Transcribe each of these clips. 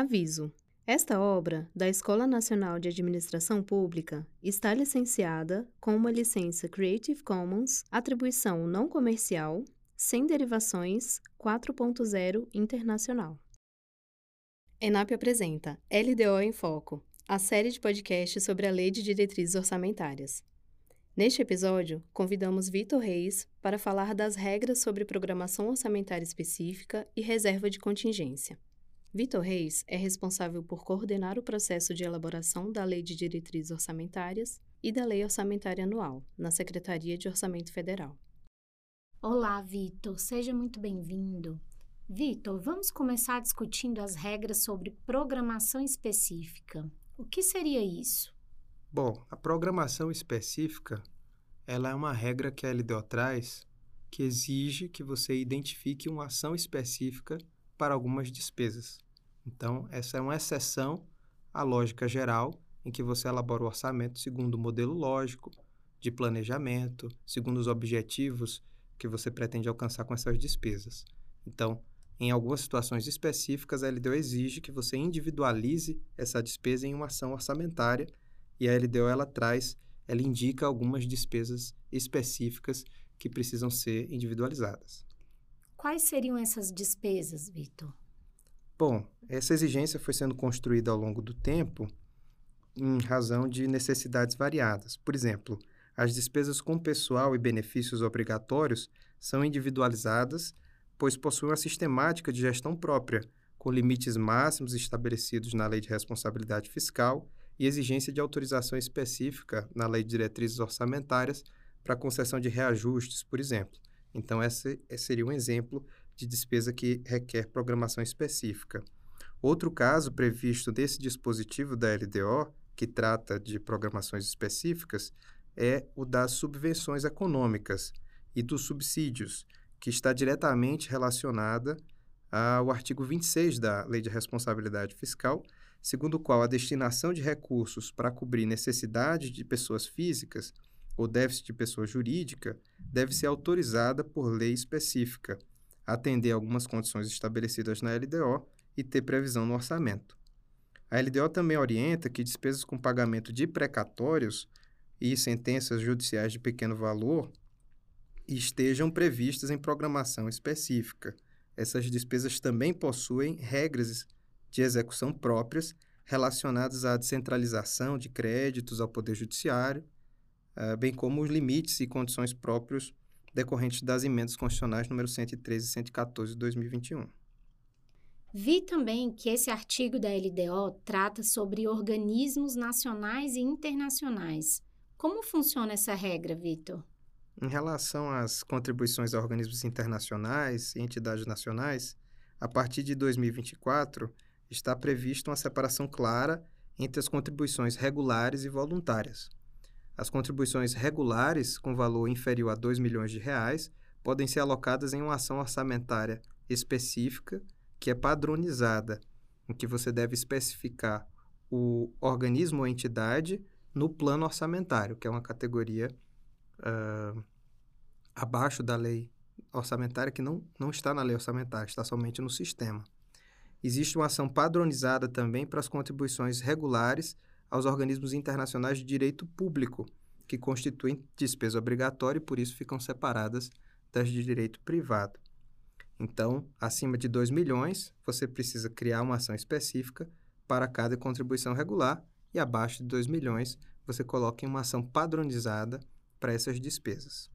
Aviso: esta obra, da Escola Nacional de Administração Pública, está licenciada com uma licença Creative Commons, atribuição não comercial, sem derivações 4.0 internacional. ENAP apresenta LDO em Foco, a série de podcasts sobre a Lei de Diretrizes Orçamentárias. Neste episódio, convidamos Vitor Reis para falar das regras sobre programação orçamentária específica e reserva de contingência. Vitor Reis é responsável por coordenar o processo de elaboração da Lei de Diretrizes Orçamentárias e da Lei Orçamentária Anual, na Secretaria de Orçamento Federal. Olá, Vitor, seja muito bem-vindo. Vitor, vamos começar discutindo as regras sobre programação específica. O que seria isso? Bom, a programação específica ela é uma regra que a LDO traz que exige que você identifique uma ação específica para algumas despesas. Então, essa é uma exceção à lógica geral, em que você elabora o orçamento segundo o modelo lógico de planejamento, segundo os objetivos que você pretende alcançar com essas despesas. Então, em algumas situações específicas, a LDO exige que você individualize essa despesa em uma ação orçamentária e a LDO ela traz, ela indica algumas despesas específicas que precisam ser individualizadas. Quais seriam essas despesas, Vitor? Bom, essa exigência foi sendo construída ao longo do tempo em razão de necessidades variadas. Por exemplo, as despesas com pessoal e benefícios obrigatórios são individualizadas, pois possuem uma sistemática de gestão própria, com limites máximos estabelecidos na Lei de Responsabilidade Fiscal e exigência de autorização específica na Lei de Diretrizes Orçamentárias para concessão de reajustes, por exemplo. Então, esse seria um exemplo de despesa que requer programação específica. Outro caso previsto desse dispositivo da LDO, que trata de programações específicas, é o das subvenções econômicas e dos subsídios, que está diretamente relacionada ao artigo 26 da Lei de Responsabilidade Fiscal, segundo o qual a destinação de recursos para cobrir necessidades de pessoas físicas ou déficit de pessoa jurídica deve ser autorizada por lei específica, atender algumas condições estabelecidas na LDO e ter previsão no orçamento. A LDO também orienta que despesas com pagamento de precatórios e sentenças judiciais de pequeno valor estejam previstas em programação específica. Essas despesas também possuem regras de execução próprias relacionadas à descentralização de créditos ao Poder Judiciário uh, bem como os limites e condições próprios decorrentes das emendas constitucionais número 113 e 114 de 2021. Vi também que esse artigo da LDO trata sobre organismos nacionais e internacionais. Como funciona essa regra, Vitor? Em relação às contribuições a organismos internacionais e entidades nacionais, a partir de 2024 está prevista uma separação clara entre as contribuições regulares e voluntárias. As contribuições regulares, com valor inferior a 2 milhões de reais, podem ser alocadas em uma ação orçamentária específica, que é padronizada, em que você deve especificar o organismo ou entidade no plano orçamentário, que é uma categoria uh, abaixo da lei orçamentária, que não, não está na lei orçamentária, está somente no sistema. Existe uma ação padronizada também para as contribuições regulares aos organismos internacionais de direito público, que constituem despesa obrigatória e por isso ficam separadas das de direito privado. Então, acima de 2 milhões, você precisa criar uma ação específica para cada contribuição regular e abaixo de 2 milhões, você coloca em uma ação padronizada para essas despesas.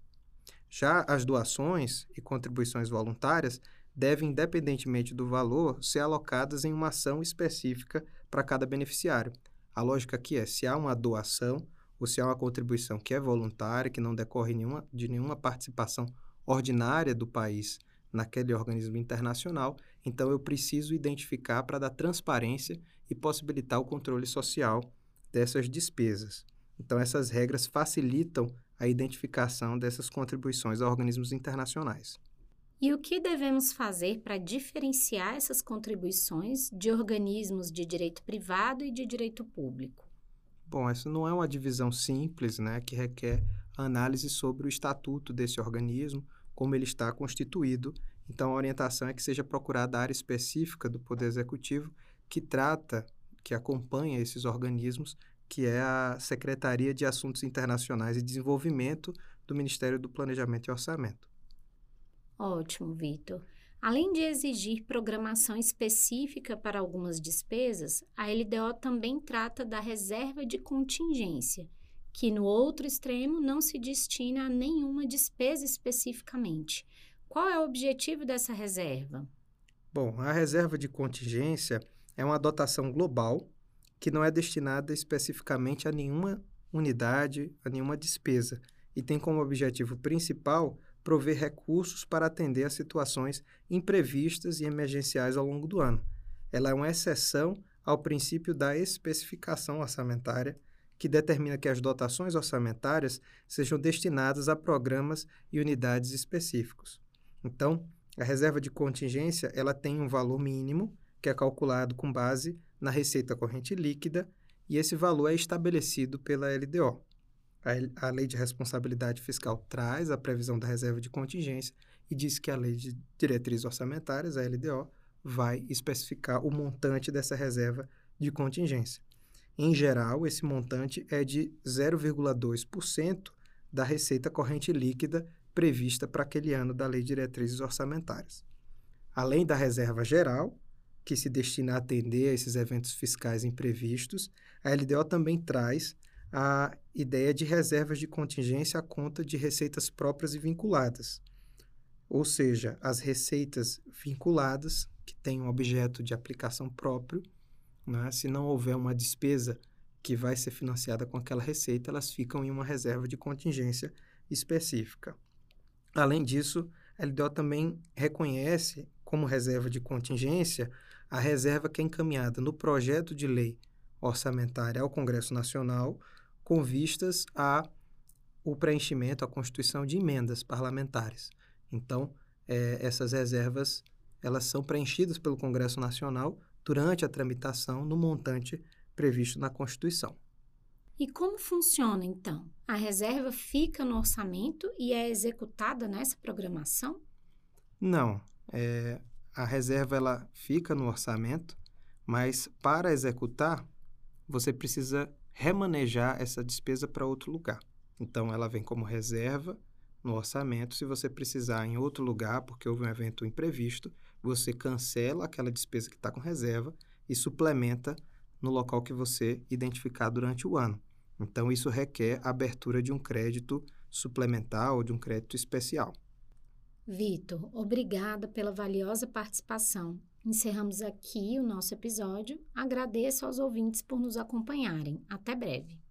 Já as doações e contribuições voluntárias devem, independentemente do valor, ser alocadas em uma ação específica para cada beneficiário, a lógica aqui é se há uma doação ou se há uma contribuição que é voluntária, que não decorre nenhuma, de nenhuma participação ordinária do país naquele organismo internacional, então eu preciso identificar para dar transparência e possibilitar o controle social dessas despesas. Então, essas regras facilitam a identificação dessas contribuições a organismos internacionais. E o que devemos fazer para diferenciar essas contribuições de organismos de direito privado e de direito público? Bom, essa não é uma divisão simples, né, que requer análise sobre o estatuto desse organismo, como ele está constituído. Então, a orientação é que seja procurada a área específica do Poder Executivo que trata, que acompanha esses organismos, que é a Secretaria de Assuntos Internacionais e Desenvolvimento do Ministério do Planejamento e Orçamento. Ótimo, Vitor. Além de exigir programação específica para algumas despesas, a LDO também trata da reserva de contingência, que no outro extremo não se destina a nenhuma despesa especificamente. Qual é o objetivo dessa reserva? Bom, a reserva de contingência é uma dotação global que não é destinada especificamente a nenhuma unidade, a nenhuma despesa, e tem como objetivo principal prover recursos para atender a situações imprevistas e emergenciais ao longo do ano. Ela é uma exceção ao princípio da especificação orçamentária, que determina que as dotações orçamentárias sejam destinadas a programas e unidades específicos. Então, a reserva de contingência ela tem um valor mínimo, que é calculado com base na receita corrente líquida, e esse valor é estabelecido pela LDO. A, Lei de Responsabilidade Fiscal traz a previsão da reserva de contingência e diz que a Lei de Diretrizes Orçamentárias, a LDO, vai especificar o montante dessa reserva de contingência. Em geral, esse montante é de 0,2% da receita corrente líquida prevista para aquele ano da Lei de Diretrizes Orçamentárias. Além da reserva geral, que se destina a atender a esses eventos fiscais imprevistos, a LDO também traz a ideia de reservas de contingência à conta de receitas próprias e vinculadas. Ou seja, as receitas vinculadas, que têm um objeto de aplicação próprio, né? se não houver uma despesa que vai ser financiada com aquela receita, elas ficam em uma reserva de contingência específica. Além disso, a LDO também reconhece como reserva de contingência a reserva que é encaminhada no projeto de lei orçamentária ao Congresso Nacional com vistas a o preenchimento, a constituição de emendas parlamentares. Então, é, essas reservas elas são preenchidas pelo Congresso Nacional durante a tramitação no montante previsto na Constituição. E como funciona então? A reserva fica no orçamento e é executada nessa programação? Não, é, a reserva ela fica no orçamento, mas para executar você precisa remanejar essa despesa para outro lugar. Então, ela vem como reserva no orçamento. Se você precisar em outro lugar, porque houve um evento imprevisto, você cancela aquela despesa que está com reserva e suplementa no local que você identificar durante o ano. Então, isso requer a abertura de um crédito suplementar ou de um crédito especial. Vitor, obrigada pela valiosa participação. Encerramos aqui o nosso episódio. Agradeço aos ouvintes por nos acompanharem. Até breve.